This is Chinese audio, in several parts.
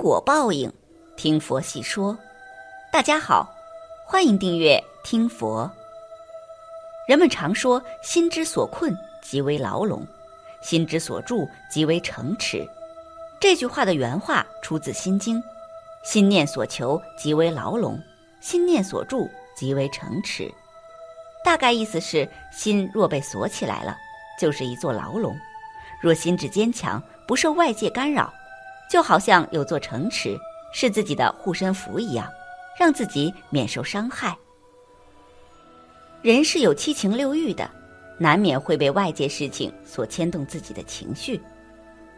果报应，听佛细说。大家好，欢迎订阅听佛。人们常说“心之所困，即为牢笼；心之所住，即为城池”。这句话的原话出自《心经》：“心念所求，即为牢笼；心念所住，即为城池。”大概意思是，心若被锁起来了，就是一座牢笼；若心智坚强，不受外界干扰。就好像有座城池是自己的护身符一样，让自己免受伤害。人是有七情六欲的，难免会被外界事情所牵动自己的情绪。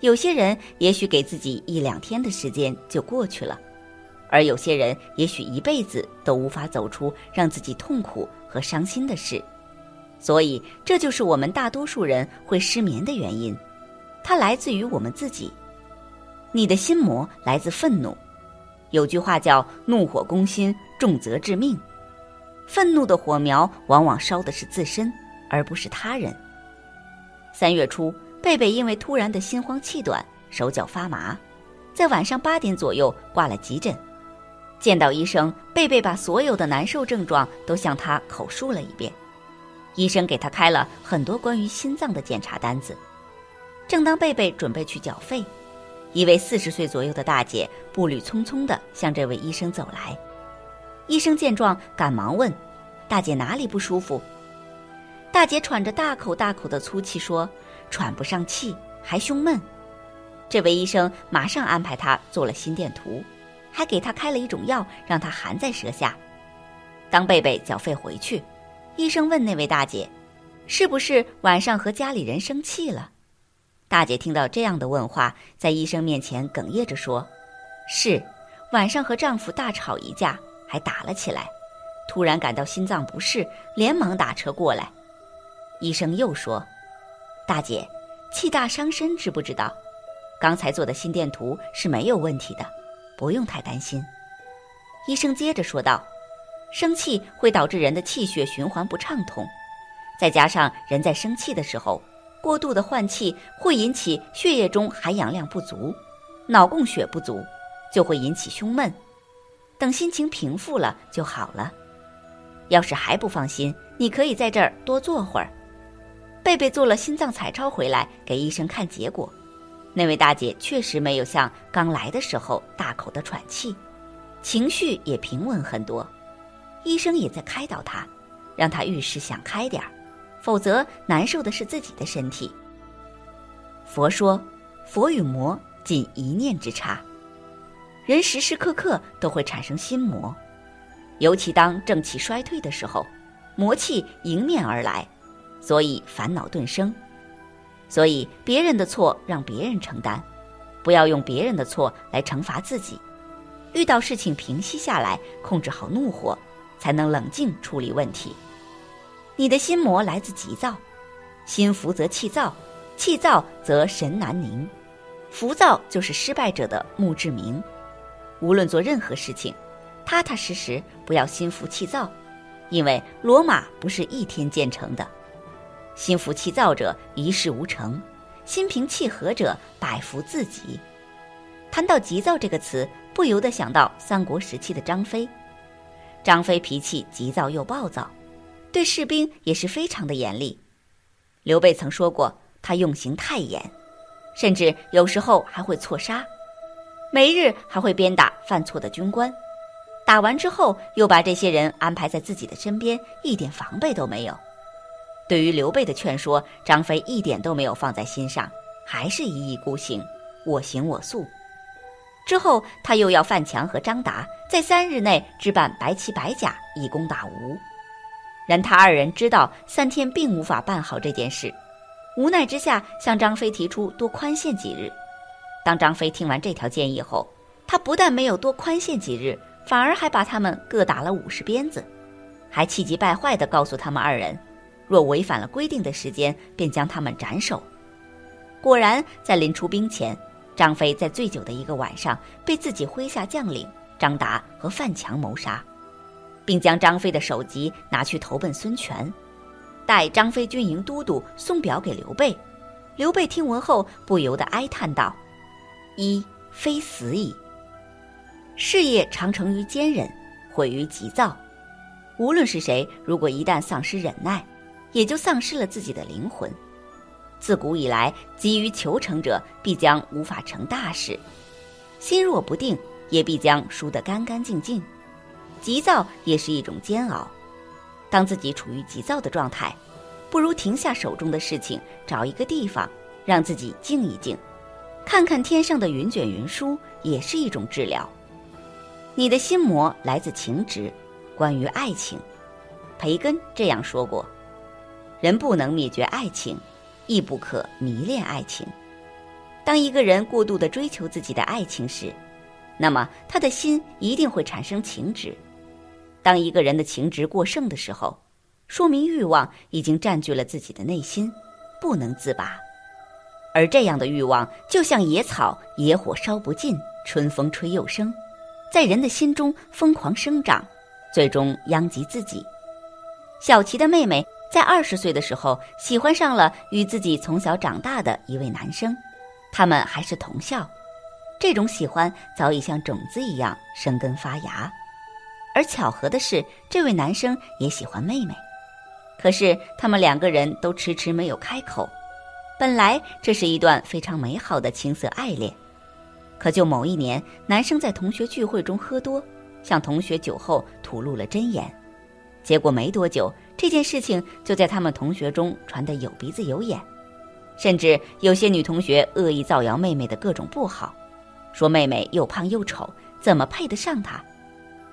有些人也许给自己一两天的时间就过去了，而有些人也许一辈子都无法走出让自己痛苦和伤心的事。所以，这就是我们大多数人会失眠的原因，它来自于我们自己。你的心魔来自愤怒，有句话叫“怒火攻心，重则致命”。愤怒的火苗往往烧的是自身，而不是他人。三月初，贝贝因为突然的心慌气短、手脚发麻，在晚上八点左右挂了急诊。见到医生，贝贝把所有的难受症状都向他口述了一遍。医生给他开了很多关于心脏的检查单子。正当贝贝准备去缴费。一位四十岁左右的大姐步履匆匆地向这位医生走来，医生见状赶忙问：“大姐哪里不舒服？”大姐喘着大口大口的粗气说：“喘不上气，还胸闷。”这位医生马上安排她做了心电图，还给她开了一种药，让她含在舌下。当贝贝缴费回去，医生问那位大姐：“是不是晚上和家里人生气了？”大姐听到这样的问话，在医生面前哽咽着说：“是，晚上和丈夫大吵一架，还打了起来。突然感到心脏不适，连忙打车过来。”医生又说：“大姐，气大伤身，知不知道？刚才做的心电图是没有问题的，不用太担心。”医生接着说道：“生气会导致人的气血循环不畅通，再加上人在生气的时候。”过度的换气会引起血液中含氧量不足，脑供血不足，就会引起胸闷。等心情平复了就好了。要是还不放心，你可以在这儿多坐会儿。贝贝做了心脏彩超回来给医生看结果，那位大姐确实没有像刚来的时候大口的喘气，情绪也平稳很多。医生也在开导她，让她遇事想开点儿。否则，难受的是自己的身体。佛说，佛与魔仅一念之差，人时时刻刻都会产生心魔，尤其当正气衰退的时候，魔气迎面而来，所以烦恼顿生。所以，别人的错让别人承担，不要用别人的错来惩罚自己。遇到事情，平息下来，控制好怒火，才能冷静处理问题。你的心魔来自急躁，心浮则气躁，气躁则神难宁，浮躁就是失败者的墓志铭。无论做任何事情，踏踏实实，不要心浮气躁，因为罗马不是一天建成的。心浮气躁者一事无成，心平气和者百福自己。谈到急躁这个词，不由得想到三国时期的张飞。张飞脾气急躁又暴躁。对士兵也是非常的严厉。刘备曾说过，他用刑太严，甚至有时候还会错杀，每日还会鞭打犯错的军官，打完之后又把这些人安排在自己的身边，一点防备都没有。对于刘备的劝说，张飞一点都没有放在心上，还是一意孤行，我行我素。之后他又要范强和张达在三日内置办白旗白甲，以攻打吴。然他二人知道三天并无法办好这件事，无奈之下向张飞提出多宽限几日。当张飞听完这条建议后，他不但没有多宽限几日，反而还把他们各打了五十鞭子，还气急败坏地告诉他们二人，若违反了规定的时间，便将他们斩首。果然，在临出兵前，张飞在醉酒的一个晚上被自己麾下将领张达和范强谋杀。并将张飞的首级拿去投奔孙权，待张飞军营都督送表给刘备。刘备听闻后不由得哀叹道：“一非死矣，事业常成于坚忍，毁于急躁。无论是谁，如果一旦丧失忍耐，也就丧失了自己的灵魂。自古以来，急于求成者必将无法成大事，心若不定，也必将输得干干净净。急躁也是一种煎熬。当自己处于急躁的状态，不如停下手中的事情，找一个地方，让自己静一静，看看天上的云卷云舒，也是一种治疗。你的心魔来自情执，关于爱情，培根这样说过：人不能灭绝爱情，亦不可迷恋爱情。当一个人过度的追求自己的爱情时，那么他的心一定会产生情执。当一个人的情执过剩的时候，说明欲望已经占据了自己的内心，不能自拔。而这样的欲望就像野草，野火烧不尽，春风吹又生，在人的心中疯狂生长，最终殃及自己。小琪的妹妹在二十岁的时候喜欢上了与自己从小长大的一位男生，他们还是同校，这种喜欢早已像种子一样生根发芽。而巧合的是，这位男生也喜欢妹妹，可是他们两个人都迟迟没有开口。本来这是一段非常美好的青涩爱恋，可就某一年，男生在同学聚会中喝多，向同学酒后吐露了真言，结果没多久，这件事情就在他们同学中传得有鼻子有眼，甚至有些女同学恶意造谣妹妹的各种不好，说妹妹又胖又丑，怎么配得上他？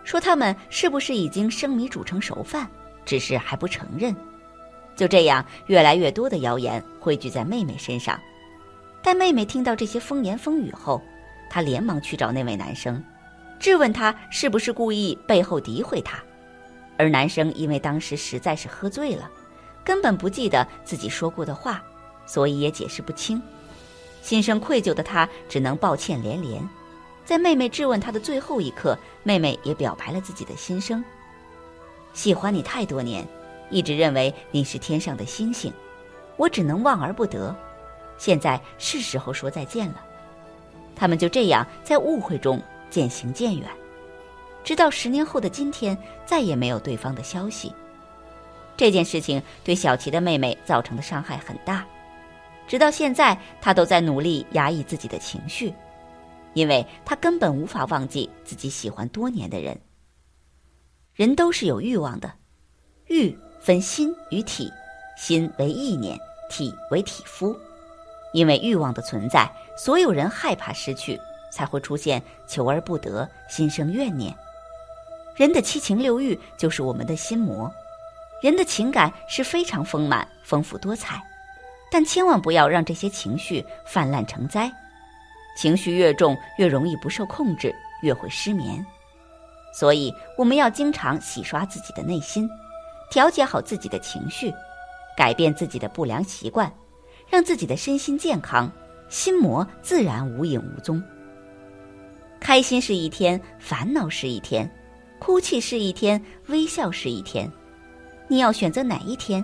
说他们是不是已经生米煮成熟饭，只是还不承认。就这样，越来越多的谣言汇聚在妹妹身上。但妹妹听到这些风言风语后，她连忙去找那位男生，质问他是不是故意背后诋毁他。而男生因为当时实在是喝醉了，根本不记得自己说过的话，所以也解释不清。心生愧疚的他只能抱歉连连。在妹妹质问他的最后一刻，妹妹也表白了自己的心声：“喜欢你太多年，一直认为你是天上的星星，我只能望而不得。现在是时候说再见了。”他们就这样在误会中渐行渐远，直到十年后的今天，再也没有对方的消息。这件事情对小琪的妹妹造成的伤害很大，直到现在，她都在努力压抑自己的情绪。因为他根本无法忘记自己喜欢多年的人。人都是有欲望的，欲分心与体，心为意念，体为体肤。因为欲望的存在，所有人害怕失去，才会出现求而不得，心生怨念。人的七情六欲就是我们的心魔。人的情感是非常丰满、丰富多彩，但千万不要让这些情绪泛滥成灾。情绪越重，越容易不受控制，越会失眠。所以，我们要经常洗刷自己的内心，调节好自己的情绪，改变自己的不良习惯，让自己的身心健康，心魔自然无影无踪。开心是一天，烦恼是一天，哭泣是一天，微笑是一天。你要选择哪一天？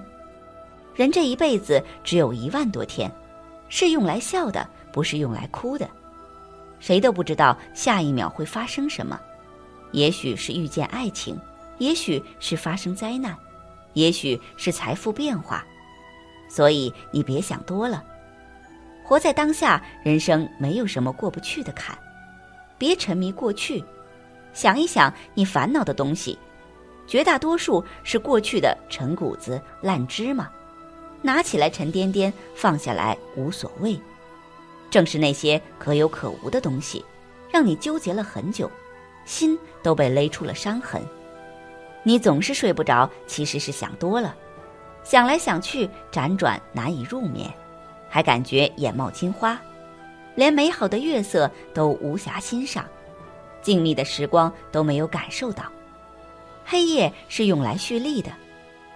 人这一辈子只有一万多天，是用来笑的，不是用来哭的。谁都不知道下一秒会发生什么，也许是遇见爱情，也许是发生灾难，也许是财富变化，所以你别想多了，活在当下，人生没有什么过不去的坎，别沉迷过去，想一想你烦恼的东西，绝大多数是过去的陈谷子、烂芝麻，拿起来沉甸甸，放下来无所谓。正是那些可有可无的东西，让你纠结了很久，心都被勒出了伤痕。你总是睡不着，其实是想多了，想来想去，辗转难以入眠，还感觉眼冒金花，连美好的月色都无暇欣赏，静谧的时光都没有感受到。黑夜是用来蓄力的，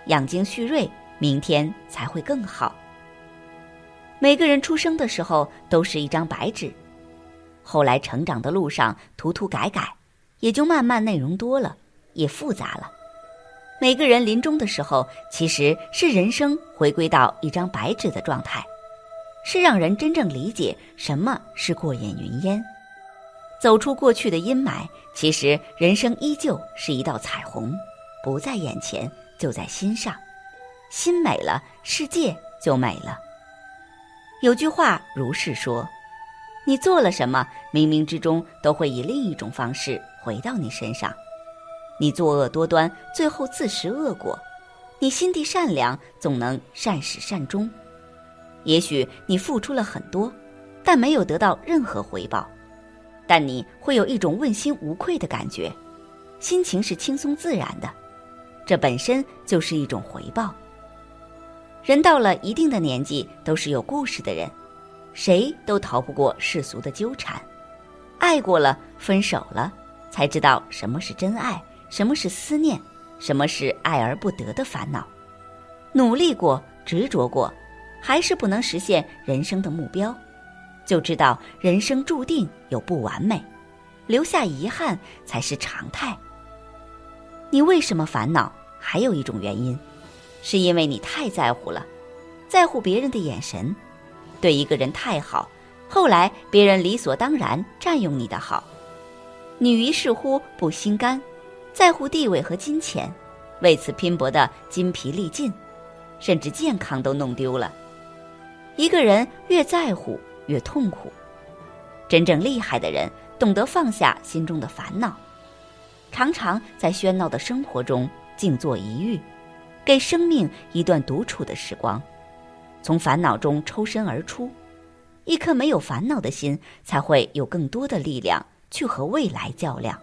养精蓄锐，明天才会更好。每个人出生的时候都是一张白纸，后来成长的路上涂涂改改，也就慢慢内容多了，也复杂了。每个人临终的时候，其实是人生回归到一张白纸的状态，是让人真正理解什么是过眼云烟。走出过去的阴霾，其实人生依旧是一道彩虹，不在眼前，就在心上。心美了，世界就美了。有句话如是说：你做了什么，冥冥之中都会以另一种方式回到你身上。你作恶多端，最后自食恶果；你心地善良，总能善始善终。也许你付出了很多，但没有得到任何回报，但你会有一种问心无愧的感觉，心情是轻松自然的，这本身就是一种回报。人到了一定的年纪，都是有故事的人，谁都逃不过世俗的纠缠。爱过了，分手了，才知道什么是真爱，什么是思念，什么是爱而不得的烦恼。努力过，执着过。还是不能实现人生的目标，就知道人生注定有不完美，留下遗憾才是常态。你为什么烦恼？还有一种原因，是因为你太在乎了，在乎别人的眼神，对一个人太好，后来别人理所当然占用你的好，你于是乎不心甘，在乎地位和金钱，为此拼搏的筋疲力尽，甚至健康都弄丢了。一个人越在乎，越痛苦。真正厉害的人懂得放下心中的烦恼，常常在喧闹的生活中静坐一隅，给生命一段独处的时光，从烦恼中抽身而出。一颗没有烦恼的心，才会有更多的力量去和未来较量，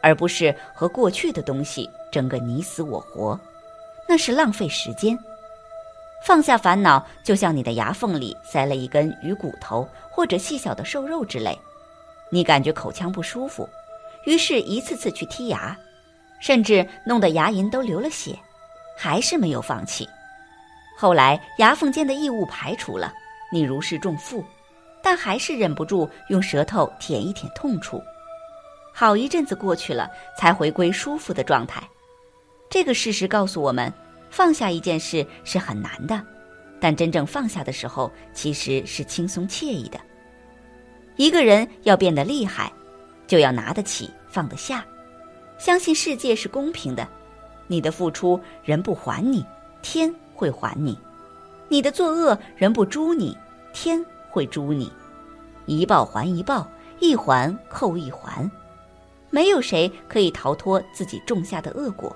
而不是和过去的东西争个你死我活，那是浪费时间。放下烦恼，就像你的牙缝里塞了一根鱼骨头或者细小的瘦肉之类，你感觉口腔不舒服，于是一次次去剔牙，甚至弄得牙龈都流了血，还是没有放弃。后来牙缝间的异物排除了，你如释重负，但还是忍不住用舌头舔一舔痛处。好一阵子过去了，才回归舒服的状态。这个事实告诉我们。放下一件事是很难的，但真正放下的时候，其实是轻松惬意的。一个人要变得厉害，就要拿得起放得下，相信世界是公平的。你的付出人不还你，天会还你；你的作恶人不诛你，天会诛你。一报还一报，一环扣一环，没有谁可以逃脱自己种下的恶果。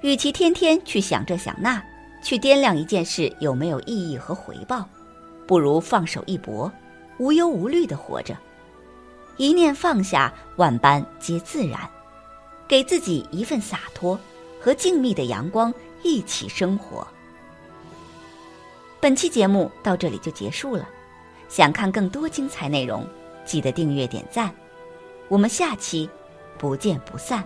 与其天天去想这想那，去掂量一件事有没有意义和回报，不如放手一搏，无忧无虑的活着。一念放下，万般皆自然。给自己一份洒脱，和静谧的阳光一起生活。本期节目到这里就结束了，想看更多精彩内容，记得订阅点赞。我们下期不见不散。